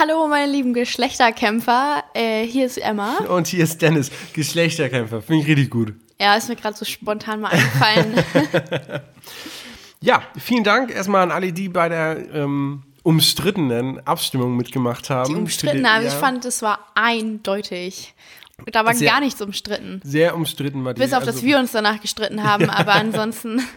Hallo, meine lieben Geschlechterkämpfer. Äh, hier ist Emma. Und hier ist Dennis, Geschlechterkämpfer. Finde ich richtig gut. Ja, ist mir gerade so spontan mal eingefallen. Ja, vielen Dank erstmal an alle, die bei der ähm, umstrittenen Abstimmung mitgemacht haben. Die umstritten, aber ich fand, es war eindeutig. Da war gar nichts umstritten. Sehr umstritten war die. Bis auf, also, dass wir uns danach gestritten haben, aber ansonsten.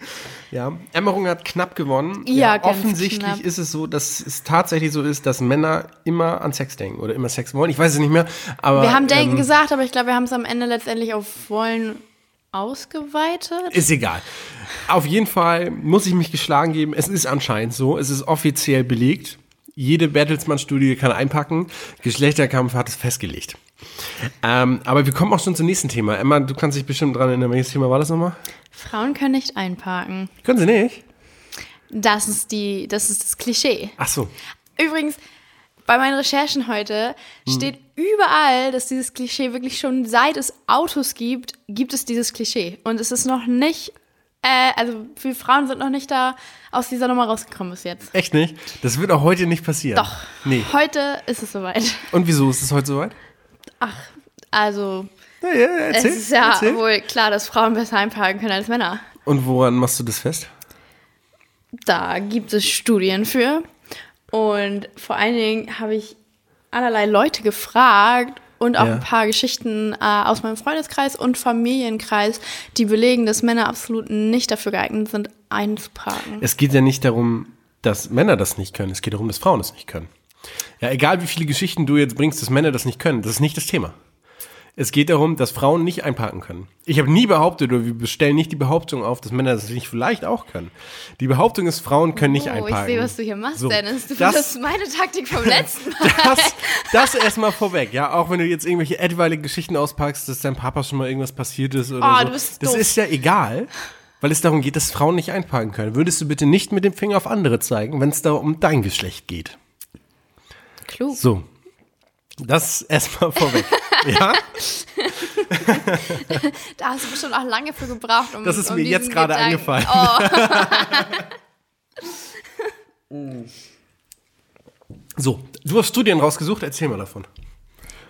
Ja, Emmerung hat knapp gewonnen. Ja, ganz offensichtlich knapp. ist es so, dass es tatsächlich so ist, dass Männer immer an Sex denken oder immer Sex wollen. Ich weiß es nicht mehr, aber. Wir haben Denken ähm, gesagt, aber ich glaube, wir haben es am Ende letztendlich auf Wollen ausgeweitet. Ist egal. Auf jeden Fall muss ich mich geschlagen geben. Es ist anscheinend so. Es ist offiziell belegt. Jede Bertelsmann-Studie kann einpacken. Geschlechterkampf hat es festgelegt. Ähm, aber wir kommen auch schon zum nächsten Thema. Emma, du kannst dich bestimmt dran erinnern. Welches Thema war das nochmal? Frauen können nicht einparken. Können sie nicht? Das ist die, das ist das Klischee. Ach so. Übrigens, bei meinen Recherchen heute Hm. steht überall, dass dieses Klischee wirklich schon seit es Autos gibt, gibt es dieses Klischee. Und es ist noch nicht, äh, also viele Frauen sind noch nicht da aus dieser Nummer rausgekommen bis jetzt. Echt nicht? Das wird auch heute nicht passieren. Doch. Nee. Heute ist es soweit. Und wieso ist es heute soweit? Also, Ja, ja, erzähl, es ist ja erzähl. wohl klar, dass Frauen besser einparken können als Männer. Und woran machst du das fest? Da gibt es Studien für. Und vor allen Dingen habe ich allerlei Leute gefragt und auch Ja. ein paar Geschichten äh, aus meinem Freundeskreis und Familienkreis, die belegen, dass Männer absolut nicht dafür geeignet sind, einzuparken. Es geht ja nicht darum, dass Männer das nicht können. Es geht darum, dass Frauen das nicht können. Ja, egal wie viele Geschichten du jetzt bringst, dass Männer das nicht können, das ist nicht das Thema. Es geht darum, dass Frauen nicht einparken können. Ich habe nie behauptet, oder wir stellen nicht die Behauptung auf, dass Männer das nicht vielleicht auch können. Die Behauptung ist, Frauen können nicht oh, einparken. ich sehe, was du hier machst, So, Dennis. Du das- das meine Taktik vom letzten Mal. Das, das erstmal vorweg, ja. Auch wenn du jetzt irgendwelche etwaige Geschichten auspackst, dass deinem Papa schon mal irgendwas passiert ist oder Oh, so. du bist das doof. ist ja egal, weil es darum geht, dass Frauen nicht einparken können. Würdest du bitte nicht mit dem Finger auf andere zeigen, wenn es da um dein Geschlecht geht? Klug. So. Das erstmal vorweg. ja? Da hast du bestimmt auch lange für gebraucht, um Das ist um mir jetzt gerade eingefallen. Oh, So, du hast Studien rausgesucht, erzähl mal davon.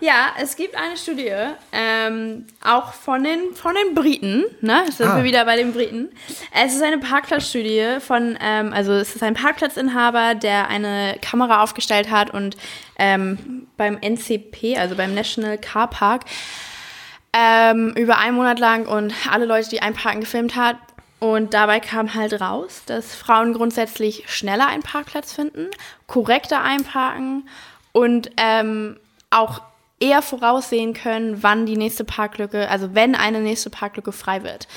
Ja, es gibt eine Studie, ähm, auch von den, von den Briten, ne? Jetzt sind Ah. wir wieder bei den Briten. Es ist eine Parkplatzstudie von, ähm, also es ist ein Parkplatzinhaber, der eine Kamera aufgestellt hat und ähm, beim NCP, also beim National Car Park, ähm, über einen Monat lang und alle Leute, die einparken, gefilmt hat. Und dabei kam halt raus, dass Frauen grundsätzlich schneller einen Parkplatz finden, korrekter einparken und ähm, auch eher voraussehen können, wann die nächste Parklücke, also wenn eine nächste Parklücke frei wird.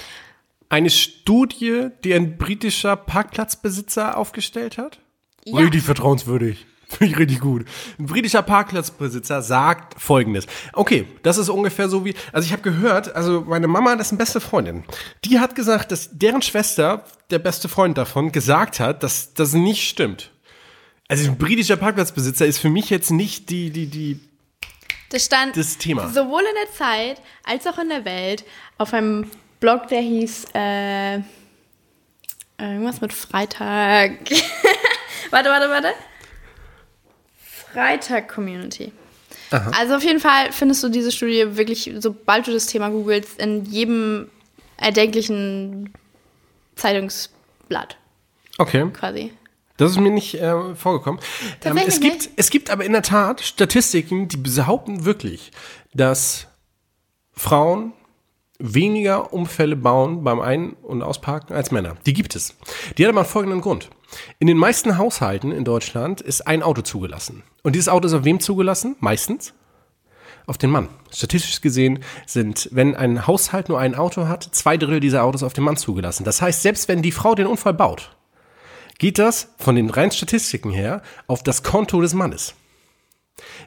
Eine Studie, die ein britischer Parkplatzbesitzer aufgestellt hat? Ja. Richtig vertrauenswürdig. Finde ich richtig gut. Ein britischer Parkplatzbesitzer sagt folgendes. Okay, das ist ungefähr so wie, also ich habe gehört, also meine Mama, das ist eine beste Freundin. Die hat gesagt, dass deren Schwester, der beste Freund davon, gesagt hat, dass das nicht stimmt. Also ein britischer Parkplatzbesitzer ist für mich jetzt nicht die, die, die, Das stand das Thema. sowohl in der Zeit als auch in der Welt auf einem Blog, der hieß äh, irgendwas mit Freitag. warte, warte, warte. Freitag Community. Also auf jeden Fall findest du diese Studie wirklich, sobald du das Thema googelst, in jedem erdenklichen Zeitungsblatt Okay. quasi. Das ist mir nicht äh, vorgekommen. Ähm, es, gibt, nicht? es gibt aber in der Tat Statistiken, die behaupten wirklich, dass Frauen weniger Unfälle bauen beim Ein- und Ausparken als Männer. Die gibt es. Die hat aber einen folgenden Grund. In den meisten Haushalten in Deutschland ist ein Auto zugelassen. Und dieses Auto ist auf wem zugelassen? Meistens auf den Mann. Statistisch gesehen sind, wenn ein Haushalt nur ein Auto hat, zwei Drittel dieser Autos auf den Mann zugelassen. Das heißt, selbst wenn die Frau den Unfall baut, geht das von den reinen Statistiken her auf das Konto des Mannes.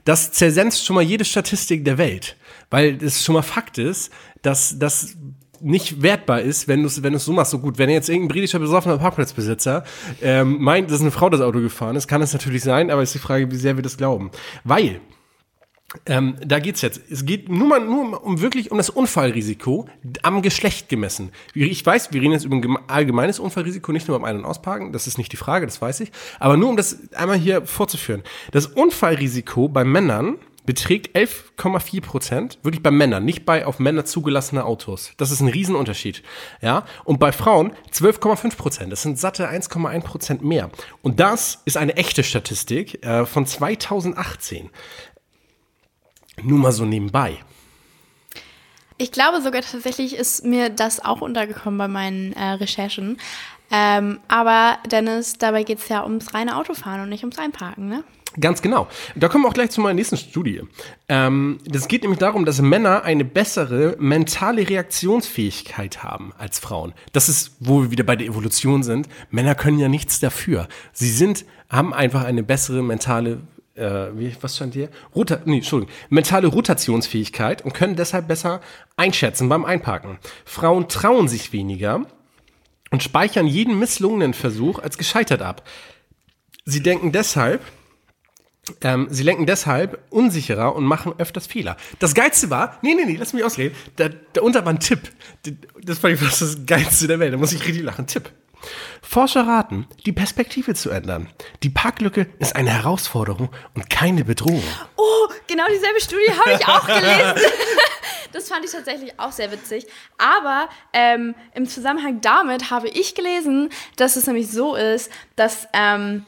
Das zersetzt schon mal jede Statistik der Welt, weil es schon mal Fakt ist, dass das nicht wertbar ist, wenn du es wenn du's so machst. So gut, wenn jetzt irgendein britischer besoffener Parkplatzbesitzer ähm, meint, dass eine Frau das Auto gefahren ist, kann es natürlich sein, aber ist die Frage, wie sehr wir das glauben. Weil Ähm, da geht's jetzt. Es geht nur mal nur um wirklich um das Unfallrisiko am Geschlecht gemessen. Ich weiß, wir reden jetzt über ein allgemeines Unfallrisiko, nicht nur beim Ein- und Ausparken. Das ist nicht die Frage, das weiß ich. Aber nur um das einmal hier vorzuführen. Das Unfallrisiko bei Männern beträgt 11,4 Prozent, wirklich bei Männern, nicht bei auf Männer zugelassene Autos. Das ist ein Riesenunterschied. Ja? Und bei Frauen 12,5 Prozent. Das sind satte 1,1 Prozent mehr. Und das ist eine echte Statistik äh, von 2018. Nur mal so nebenbei. Ich glaube sogar tatsächlich ist mir das auch untergekommen bei meinen äh, Recherchen. Ähm, aber Dennis, dabei geht es ja ums reine Autofahren und nicht ums Einparken, ne? Ganz genau. Da kommen wir auch gleich zu meiner nächsten Studie. Ähm, das geht nämlich darum, dass Männer eine bessere mentale Reaktionsfähigkeit haben als Frauen. Das ist, wo wir wieder bei der Evolution sind. Männer können ja nichts dafür. Sie sind, haben einfach eine bessere mentale äh, wie, was stand hier? Rota nee, Entschuldigung, mentale Rotationsfähigkeit und können deshalb besser einschätzen beim Einparken. Frauen trauen sich weniger und speichern jeden misslungenen Versuch als gescheitert ab. Sie denken deshalb, ähm, sie lenken deshalb unsicherer und machen öfters Fehler. Das Geilste war, nee, nee, nee, lass mich ausreden, da, darunter war ein Tipp. Das fand ich das Geilste der Welt, da muss ich richtig lachen. Tipp. Forscher raten, die Perspektive zu ändern. Die Parklücke ist eine Herausforderung und keine Bedrohung. Oh, genau dieselbe Studie habe ich auch gelesen. das fand ich tatsächlich auch sehr witzig. Aber ähm, im Zusammenhang damit habe ich gelesen, dass es nämlich so ist, dass, ähm,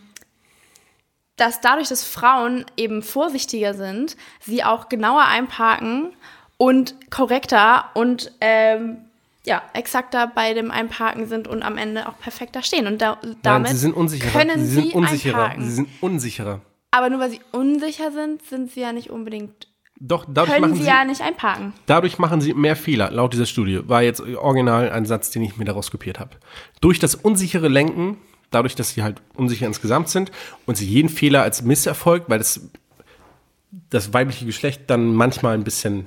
dass dadurch, dass Frauen eben vorsichtiger sind, sie auch genauer einparken und korrekter und ähm, ja, exakter bei dem Einparken sind und am Ende auch perfekter stehen. Und da, damit Nein, sie sind unsicherer. können sie sind sie unsicherer. einparken. Sie sind unsicherer. Aber nur weil sie unsicher sind, sind sie ja nicht unbedingt, Doch, dadurch können machen sie sie, ja nicht einparken. dadurch machen sie mehr Fehler, laut dieser Studie. War jetzt original ein Satz, den ich mir daraus kopiert habe. Durch das unsichere Lenken, dadurch, dass sie halt unsicher insgesamt sind und sie jeden Fehler als Misserfolg, weil das, das weibliche Geschlecht dann manchmal ein bisschen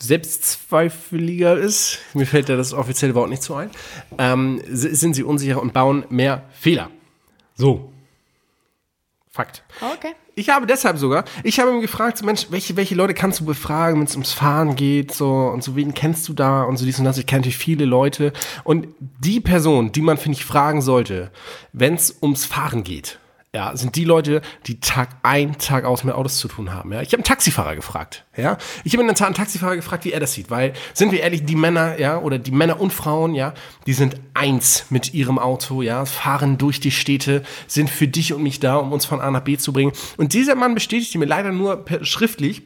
selbstzweifeliger ist, mir fällt ja das offizielle Wort nicht so ein, ähm, sind sie unsicher und bauen mehr Fehler. So. Fakt. Okay. Ich habe deshalb sogar, ich habe mir gefragt, so Mensch, welche, welche Leute kannst du befragen, wenn es ums Fahren geht, so und so, wen kennst du da und so dies und das. Ich kenne natürlich viele Leute. Und die Person, die man, finde ich, fragen sollte, wenn es ums Fahren geht, ja, sind die Leute, die Tag ein, Tag aus mit Autos zu tun haben. Ja, ich habe einen Taxifahrer gefragt. Ja, ich habe in der Tat einen Taxifahrer gefragt, wie er das sieht, weil sind wir ehrlich, die Männer, ja, oder die Männer und Frauen, ja, die sind eins mit ihrem Auto, ja, fahren durch die Städte, sind für dich und mich da, um uns von A nach B zu bringen. Und dieser Mann bestätigte mir leider nur schriftlich,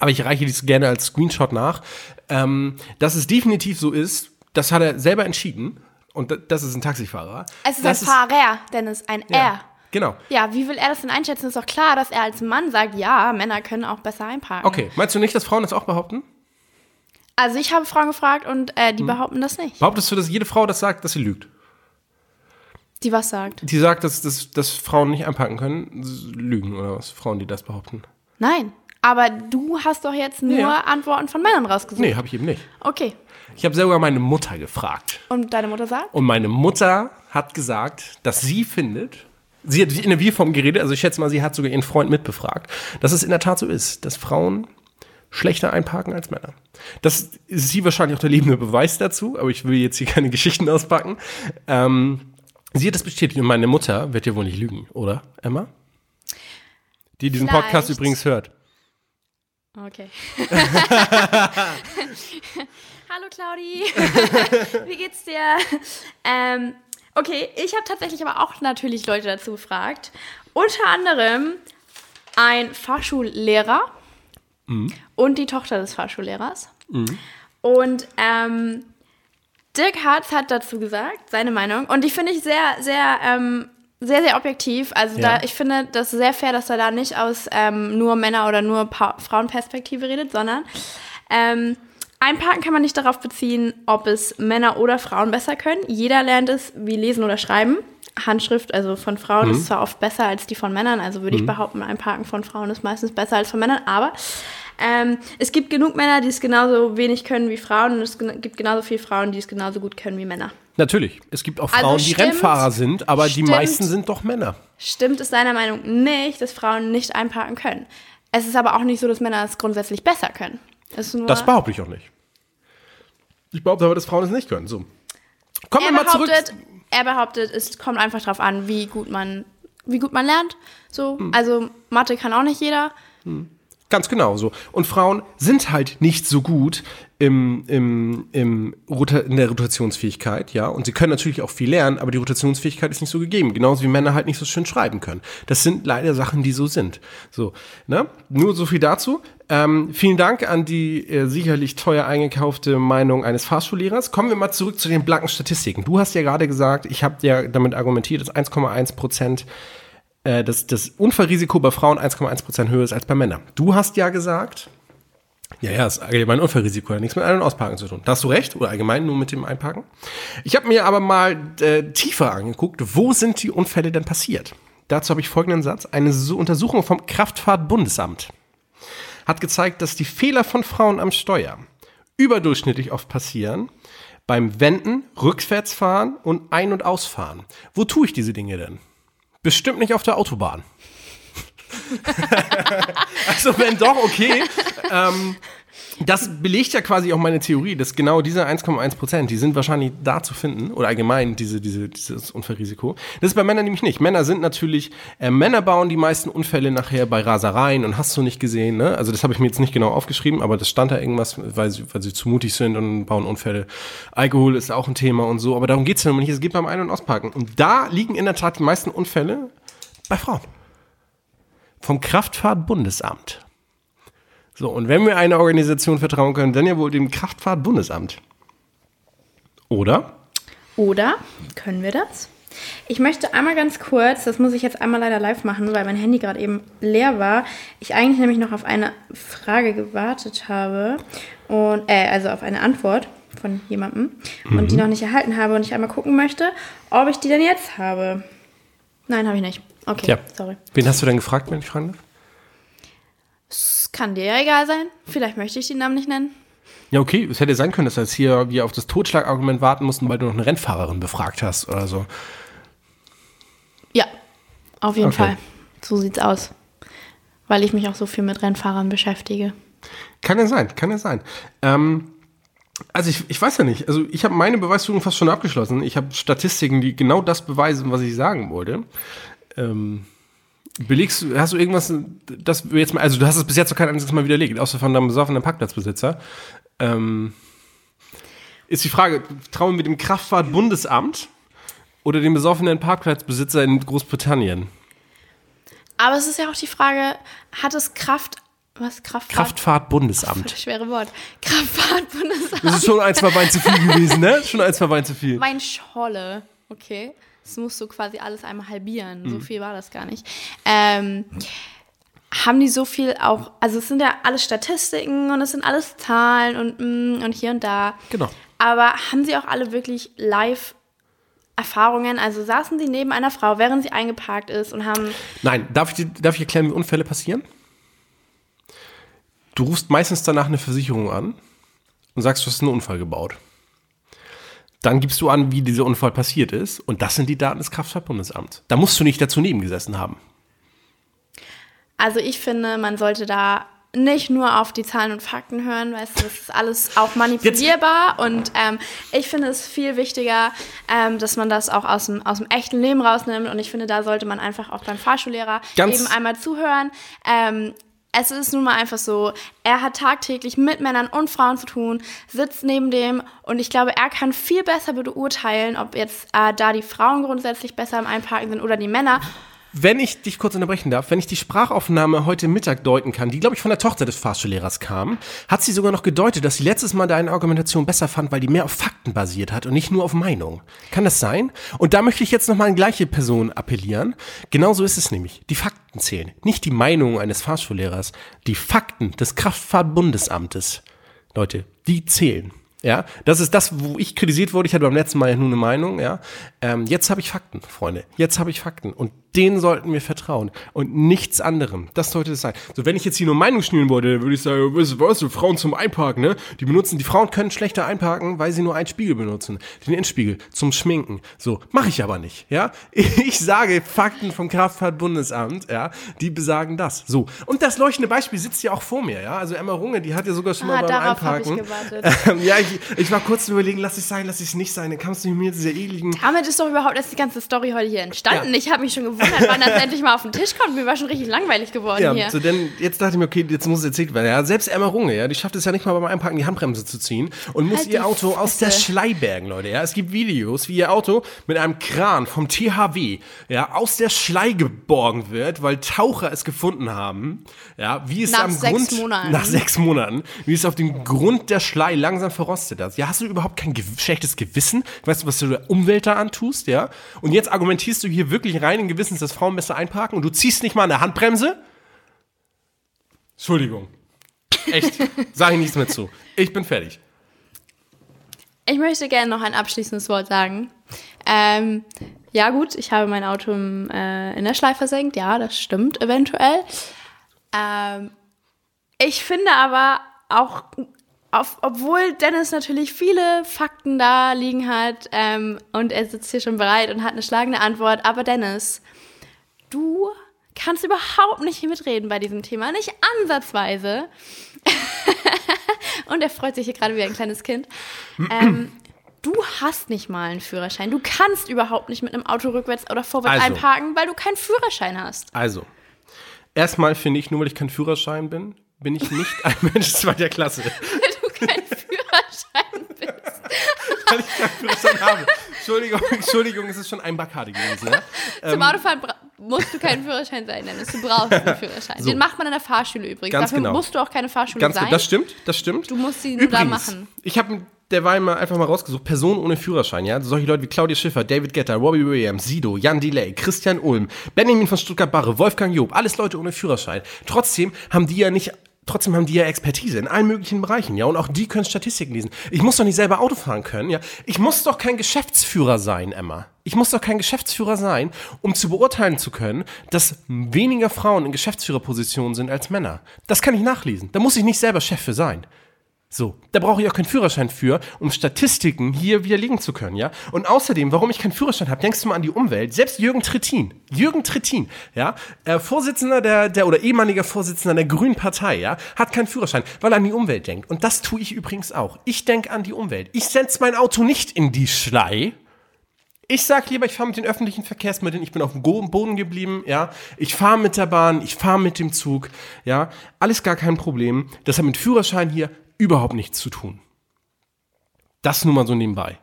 aber ich reiche dies gerne als Screenshot nach, ähm, dass es definitiv so ist. Das hat er selber entschieden. Und da- das ist ein Taxifahrer. Es ist das ein Fahrer, Dennis, ein ja, R. Genau. Ja, wie will er das denn einschätzen? Ist doch klar, dass er als Mann sagt, ja, Männer können auch besser einparken. Okay, meinst du nicht, dass Frauen das auch behaupten? Also ich habe Frauen gefragt und äh, Hm. die behaupten das nicht. Behauptest du, dass jede Frau das sagt, dass sie lügt? Die was sagt? Die sagt, dass, dass, dass Frauen nicht einpacken können? Lügen oder was? Frauen, die das behaupten? Nein. Aber du hast doch jetzt nur Ja. Antworten von Männern rausgesucht. Nee, habe ich eben nicht. Okay. Ich habe sogar meine Mutter gefragt. Und deine Mutter sagt? Und meine Mutter hat gesagt, dass sie findet, sie hat in der Wir-Form geredet, also ich schätze mal, sie hat sogar ihren Freund mitbefragt, dass es in der Tat so ist, dass Frauen schlechter einparken als Männer. Das ist sie wahrscheinlich auch der lebende Beweis dazu, aber ich will jetzt hier keine Geschichten auspacken. Ähm, sie hat das bestätigt und meine Mutter wird ja wohl nicht lügen, oder, Emma? Die diesen Podcast Vielleicht. übrigens hört. Okay. Hallo Claudi. Wie geht's dir? Ähm, okay, ich habe tatsächlich aber auch natürlich Leute dazu gefragt. Unter anderem ein Fahrschullehrer und die Tochter des Fahrschullehrers. Und ähm, Dirk Hartz hat dazu gesagt, seine Meinung. Und die finde ich sehr, sehr, ähm, sehr, sehr objektiv. Also Ja. da, ich finde das sehr fair, dass er da nicht aus ähm, nur Männer- oder nur pa Frauenperspektive redet, sondern ähm, einparken kann man nicht darauf beziehen, ob es Männer oder Frauen besser können. Jeder lernt es wie lesen oder schreiben. Handschrift, also von Frauen, ist zwar oft besser als die von Männern. Also würde ich behaupten, einparken von Frauen ist meistens besser als von Männern. Aber ähm, es gibt genug Männer, die es genauso wenig können wie Frauen. Und es gibt genauso viele Frauen, die es genauso gut können wie Männer. Natürlich, es gibt auch Also Frauen, die stimmt- Rennfahrer sind, aber die stimmt. meisten sind doch Männer. Stimmt es deiner Meinung nicht, dass Frauen nicht einparken können? es ist aber auch nicht so, dass Männer es grundsätzlich besser können. Das behaupte ich auch nicht. Ich behaupte aber, dass Frauen es nicht können. So. Kommen er wir mal zurück. behauptet, er behauptet, es kommt einfach drauf an, wie gut man, wie gut man lernt. So, Hm. also Mathe kann auch nicht jeder. Ganz genau so. Und Frauen sind halt nicht so gut im, im, im in der Rotationsfähigkeit, ja. Und sie können natürlich auch viel lernen, aber die Rotationsfähigkeit ist nicht so gegeben. Genauso wie Männer halt nicht so schön schreiben können. Das sind leider Sachen, die so sind. So, ne? Nur so viel dazu. Ähm, vielen Dank an die äh, sicherlich teuer eingekaufte Meinung eines Fahrschullehrers. Kommen wir mal zurück zu den blanken Statistiken. Du hast ja gerade gesagt, ich habe ja damit argumentiert, dass 1,1 Prozent äh, das Unfallrisiko bei Frauen 1,1 Prozent höher ist als bei Männern. Du hast ja gesagt, ja, ja, das allgemein Unfallrisiko hat nichts mit Ein- und Ausparken zu tun. Da hast du recht, oder allgemein nur mit dem Einparken. Ich habe mir aber mal äh, tiefer angeguckt, wo sind die Unfälle denn passiert? Dazu habe ich folgenden Satz. Eine Untersuchung vom Kraftfahrtbundesamt hat gezeigt, dass die Fehler von Frauen am Steuer überdurchschnittlich oft passieren beim Wenden, Rückwärtsfahren und Ein- und Ausfahren. Wo tue ich diese Dinge denn? Bestimmt nicht auf der Autobahn. also wenn doch, okay. Ähm, das belegt ja quasi auch meine Theorie, dass genau diese 1,1 Prozent, die sind wahrscheinlich da zu finden, oder allgemein diese, diese, dieses Unfallrisiko. Das ist bei Männern nämlich nicht. Männer sind natürlich, äh, Männer bauen die meisten Unfälle nachher bei Rasereien und hast du nicht gesehen, ne? Also das habe ich mir jetzt nicht genau aufgeschrieben, aber das stand da irgendwas, weil sie, weil sie zu mutig sind und bauen Unfälle. Alkohol ist auch ein Thema und so, aber darum geht's ja nicht. Es geht beim Ein- und Ausparken. Und da liegen in der Tat die meisten Unfälle bei Frauen. Vom Kraftfahrtbundesamt. So, und wenn wir einer Organisation vertrauen können, dann ja wohl dem Kraftfahrtbundesamt. Oder? Oder können wir das? Ich möchte einmal ganz kurz, das muss ich jetzt einmal leider live machen, weil mein Handy gerade eben leer war. Ich eigentlich nämlich noch auf eine Frage gewartet habe und äh, also auf eine Antwort von jemandem und die noch nicht erhalten habe und ich einmal gucken möchte, ob ich die denn jetzt habe. Nein, habe ich nicht. Okay, Tja. sorry. Wen hast du denn gefragt, wenn ich fragen darf? Es kann dir ja egal sein. Vielleicht möchte ich den Namen nicht nennen. Ja, okay, es hätte sein können, dass wir jetzt hier wir auf das Totschlagargument warten mussten, weil du noch eine Rennfahrerin befragt hast oder so. Ja, auf jeden Okay. Fall. So sieht's aus. Weil ich mich auch so viel mit Rennfahrern beschäftige. Kann ja sein, kann ja sein. Ähm, also ich, ich weiß ja nicht. Also ich habe meine Beweisführung fast schon abgeschlossen. Ich habe Statistiken, die genau das beweisen, was ich sagen wollte. Ähm, belegst du, hast du irgendwas, das wir jetzt mal, also du hast es bis jetzt noch kein einziges Mal widerlegt, außer von deinem besoffenen Parkplatzbesitzer. Ähm, ist die Frage, trauen wir dem Kraftfahrtbundesamt oder dem besoffenen Parkplatzbesitzer in Großbritannien? Aber es ist ja auch die Frage, hat es Kraft, was Kraftfahrt? Kraftfahrtbundesamt. Schwere Wort. Kraftfahrtbundesamt. Das ist schon ein, zwei Wein zu viel gewesen, ne? Schon ein, zwei Wein zu viel. Mein Scholle. Okay. Das musst du quasi alles einmal halbieren. Mhm. So viel war das gar nicht. Ähm, haben die so viel auch, also es sind ja alles Statistiken und es sind alles Zahlen und, mm, und hier und da. Genau. Aber haben sie auch alle wirklich live Erfahrungen? Also saßen sie neben einer Frau, während sie eingeparkt ist und haben Nein, darf ich, darf ich erklären, wie Unfälle passieren? Du rufst meistens danach eine Versicherung an und sagst, du hast einen Unfall gebaut. Dann gibst du an, wie dieser Unfall passiert ist und das sind die Daten des Kraftfahrtbundesamts. Da musst du nicht dazu nebengesessen haben. Also ich finde, man sollte da nicht nur auf die Zahlen und Fakten hören, weißt du, das ist alles auch manipulierbar und ähm, ich finde es viel wichtiger, ähm, dass man das auch aus dem, aus dem echten Leben rausnimmt und ich finde, da sollte man einfach auch beim Fahrschullehrer Ganz- eben einmal zuhören. Ähm, es ist nun mal einfach so, er hat tagtäglich mit Männern und Frauen zu tun, sitzt neben dem und ich glaube, er kann viel besser beurteilen, ob jetzt äh, da die Frauen grundsätzlich besser im Einparken sind oder die Männer. Wenn ich dich kurz unterbrechen darf, wenn ich die Sprachaufnahme heute Mittag deuten kann, die, glaube ich, von der Tochter des Fahrschullehrers kam, hat sie sogar noch gedeutet, dass sie letztes Mal deine Argumentation besser fand, weil die mehr auf Fakten basiert hat und nicht nur auf Meinung. Kann das sein? Und da möchte ich jetzt nochmal an gleiche Person appellieren. Genauso ist es nämlich. Die Fakten zählen. Nicht die Meinung eines Fahrschullehrers. Die Fakten des Kraftfahrtbundesamtes. Leute, die zählen. Ja, das ist das, wo ich kritisiert wurde. Ich hatte beim letzten Mal ja nur eine Meinung. Ja, ähm, jetzt habe ich Fakten, Freunde. Jetzt habe ich Fakten und denen sollten wir vertrauen und nichts anderem. Das sollte es sein. So, wenn ich jetzt hier nur Meinung schnüren wollte, dann würde ich sagen, was, was, Frauen zum Einparken, ne? Die benutzen, die Frauen können schlechter einparken, weil sie nur einen Spiegel benutzen. Den Endspiegel zum Schminken. So, mache ich aber nicht, ja? Ich sage Fakten vom Kraftfahrtbundesamt, ja? Die besagen das. So. Und das leuchtende Beispiel sitzt ja auch vor mir, ja? Also Emma Runge, die hat ja sogar schon Ah, mal beim ich Einparken. gewartet. Ähm, ja, ich, ich war kurz überlegen, lass es sein, lass es nicht sein. Dann kamst du mir mit dieser ekligen Damit ist doch überhaupt erst die ganze Story heute hier entstanden. Ja. Ich habe mich schon gewundert, wann das endlich mal auf den Tisch kommt. Mir war schon richtig langweilig geworden Ja, hier. so denn jetzt dachte ich mir, okay, jetzt muss es erzählt werden. Ja, selbst Emma Runge, ja, die schafft es ja nicht mal beim Einparken die Handbremse zu ziehen und muss Halt ihr Auto aus der Fresse. Schleibergen, Leute. Ja, es gibt Videos, wie ihr Auto mit einem Kran vom THW, ja, aus der Schlei geborgen wird, weil Taucher es gefunden haben. Ja, wie es Nach am sechs Grund Monaten. nach sechs Monaten, wie es auf dem Grund der Schlei langsam verrostet hat. Ja, hast du überhaupt kein gew schlechtes Gewissen? Weißt du, was du der Umwelt da antust, ja? Und jetzt argumentierst du hier wirklich rein in Gewissens, dass Frauen besser einparken und du ziehst nicht mal an der Handbremse? Entschuldigung. Echt. Sag ich nichts mehr zu. Ich bin fertig. Ich möchte gerne noch ein abschließendes Wort sagen. Ähm, ja, gut, ich habe mein Auto im, äh, in der Schleife versenkt. Ja, das stimmt eventuell. Ähm, ich finde aber auch, auf, obwohl Dennis natürlich viele Fakten da liegen hat ähm, und er sitzt hier schon bereit und hat eine schlagende Antwort, aber Dennis, du kannst überhaupt nicht mitreden bei diesem Thema, nicht ansatzweise. und er freut sich hier gerade wie ein kleines Kind. Ähm, du hast nicht mal einen Führerschein. Du kannst überhaupt nicht mit einem Auto rückwärts oder vorwärts Also. einparken, weil du keinen Führerschein hast. Also, erstmal finde ich, nur weil ich kein Führerschein bin, bin ich nicht ein Mensch zweiter Klasse. Weil du keinen Führerschein bist. Weil ich keinen Führerschein habe. Entschuldigung, Entschuldigung, es ist schon ein Bacardi gewesen? Ähm. Zum Autofahren bra- musst du keinen Führerschein sein, Dennis. Du brauchst einen Führerschein. Den macht man in der Fahrschule übrigens. Ganz Dafür genau. musst du auch keine Fahrschule Ganz sein. gut, das stimmt, das stimmt. Du musst sie nur da machen. Ich habe derweil mal einfach mal rausgesucht, Personen ohne Führerschein, ja. Solche Leute wie Claudia Schiffer, David Getter, Robbie Williams, Sido, Jan Delay, Christian Ulm, Benjamin von Stuttgart-Barre, Wolfgang Job, alles Leute ohne Führerschein. Trotzdem haben die ja nicht Trotzdem haben die ja Expertise in allen möglichen Bereichen, ja, und auch die können Statistiken lesen. Ich muss doch nicht selber Auto fahren können, ja. Ich muss doch kein Geschäftsführer sein, Emma. Ich muss doch kein Geschäftsführer sein, um zu beurteilen zu können, dass weniger Frauen in Geschäftsführerpositionen sind als Männer. Das kann ich nachlesen. Da muss ich nicht selber Chef für sein. So, da brauche ich auch keinen Führerschein für, um Statistiken hier widerlegen zu können, ja? Und außerdem, warum ich keinen Führerschein habe, denkst du mal an die Umwelt. Selbst Jürgen Trittin, Jürgen Trittin, ja, äh, Vorsitzender der, der oder ehemaliger Vorsitzender der Grünen Partei, ja, hat keinen Führerschein, weil er an die Umwelt denkt. Und das tue ich übrigens auch. Ich denke an die Umwelt. Ich setze mein Auto nicht in die Schlei, ich sag lieber, ich fahre mit den öffentlichen Verkehrsmitteln, ich bin auf dem Boden geblieben, ja. Ich fahre mit der Bahn, ich fahre mit dem Zug, ja. Alles gar kein Problem. Das hat mit Führerschein hier überhaupt nichts zu tun. Das nur mal so nebenbei.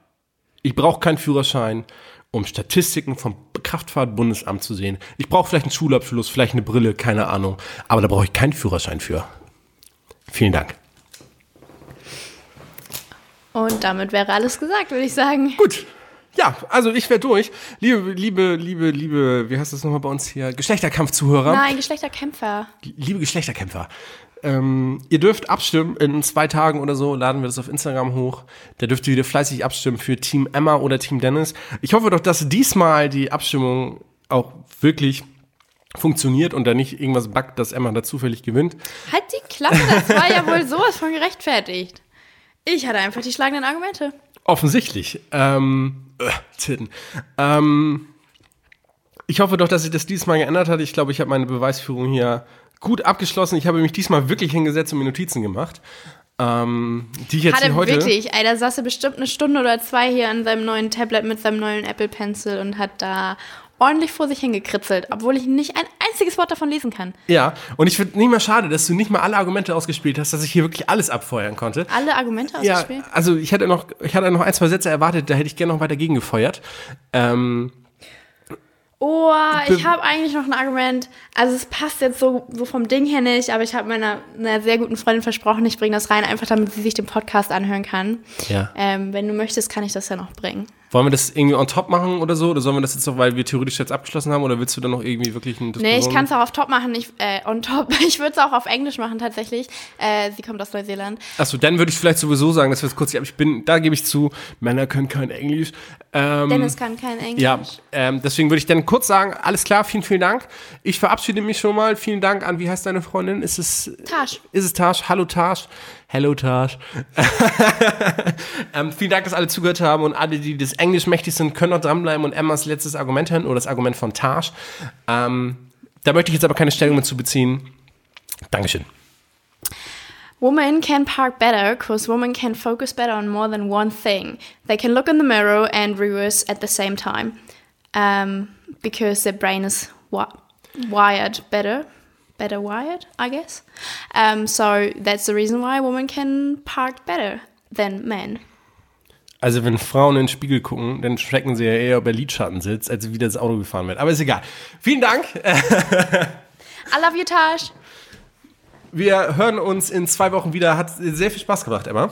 Ich brauche keinen Führerschein, um Statistiken vom Kraftfahrtbundesamt zu sehen. Ich brauche vielleicht einen Schulabschluss, vielleicht eine Brille, keine Ahnung. Aber da brauche ich keinen Führerschein für. Vielen Dank. Und damit wäre alles gesagt, würde ich sagen. Gut. Ja, also ich werde durch. Liebe, liebe, liebe, liebe, wie heißt das nochmal bei uns hier? Geschlechterkampfzuhörer. Nein, Geschlechterkämpfer. Liebe Geschlechterkämpfer. Ähm, ihr dürft abstimmen. In zwei Tagen oder so laden wir das auf Instagram hoch. Da dürft ihr wieder fleißig abstimmen für Team Emma oder Team Dennis. Ich hoffe doch, dass diesmal die Abstimmung auch wirklich funktioniert und da nicht irgendwas backt, dass Emma da zufällig gewinnt. Halt die Klappe, das war ja wohl sowas von gerechtfertigt. Ich hatte einfach die schlagenden Argumente. Offensichtlich. Ähm, äh, Titten. Ähm, ich hoffe doch, dass sich das diesmal geändert hat. Ich glaube, ich habe meine Beweisführung hier gut abgeschlossen. Ich habe mich diesmal wirklich hingesetzt und mir Notizen gemacht. Ähm, die ich jetzt Hat er heute. wirklich, ey, da saß er bestimmt eine Stunde oder zwei hier an seinem neuen Tablet mit seinem neuen Apple Pencil und hat da ordentlich vor sich hingekritzelt, obwohl ich nicht ein einziges Wort davon lesen kann. Ja, und ich finde nicht mal schade, dass du nicht mal alle Argumente ausgespielt hast, dass ich hier wirklich alles abfeuern konnte. Alle Argumente Ja, ausgespielt? also ich hätte noch, ich hatte noch ein, zwei Sätze erwartet, da hätte ich gerne noch weiter gegen gefeuert. Ähm, Oh, ich habe eigentlich noch ein Argument. Also es passt jetzt so, so vom Ding her nicht, aber ich habe meiner einer sehr guten Freundin versprochen, ich bringe das rein, einfach damit sie sich den Podcast anhören kann. Ja. Ähm, wenn du möchtest, kann ich das ja noch bringen. Wollen wir das irgendwie on top machen oder so? Oder sollen wir das jetzt noch, weil wir theoretisch jetzt abgeschlossen haben? Oder willst du dann noch irgendwie wirklich eine Nee, ich kann es auch auf top machen. Ich, äh, on top. Ich würde es auch auf Englisch machen, tatsächlich. Äh, sie kommt aus Neuseeland. Achso, dann würde ich vielleicht sowieso sagen, dass wir es kurz, ich bin, da gebe ich zu, Männer können kein Englisch. Ähm, Dennis kann kein Englisch. Ja, ähm, deswegen würde ich dann kurz sagen, alles klar, vielen, vielen Dank. Ich verabschiede mich schon mal. Vielen Dank an, wie heißt deine Freundin? Ist es Tasch. Ist es Tasch? Hallo Tasch. Hello Tasch. ähm, vielen Dank, dass alle zugehört haben und alle, die des Englisch mächtig sind, können noch dranbleiben und Emmas letztes Argument hören oder das Argument von Tasch. Ähm, da möchte ich jetzt aber keine Stellung dazu beziehen. Dankeschön. Women can park better because women can focus better on more than one thing. They can look in the mirror and reverse at the same time um, because their brain is wi wired better. Better wired, I guess. Um, so that's the reason why women can park better than men. Also wenn Frauen in den Spiegel gucken, dann schrecken sie ja eher, ob er Lidschatten sitzt, als wie das Auto gefahren wird. Aber ist egal. Vielen Dank. I love you, Tash. Wir hören uns in zwei Wochen wieder. Hat sehr viel Spaß gemacht, Emma.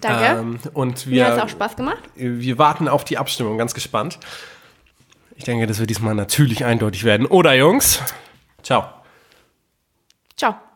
Danke. Ähm, und Mir hat es wir, auch Spaß gemacht. wir warten auf die Abstimmung, ganz gespannt. Ich denke, das wird diesmal natürlich eindeutig werden. Oder Jungs? Ciao. Ciao.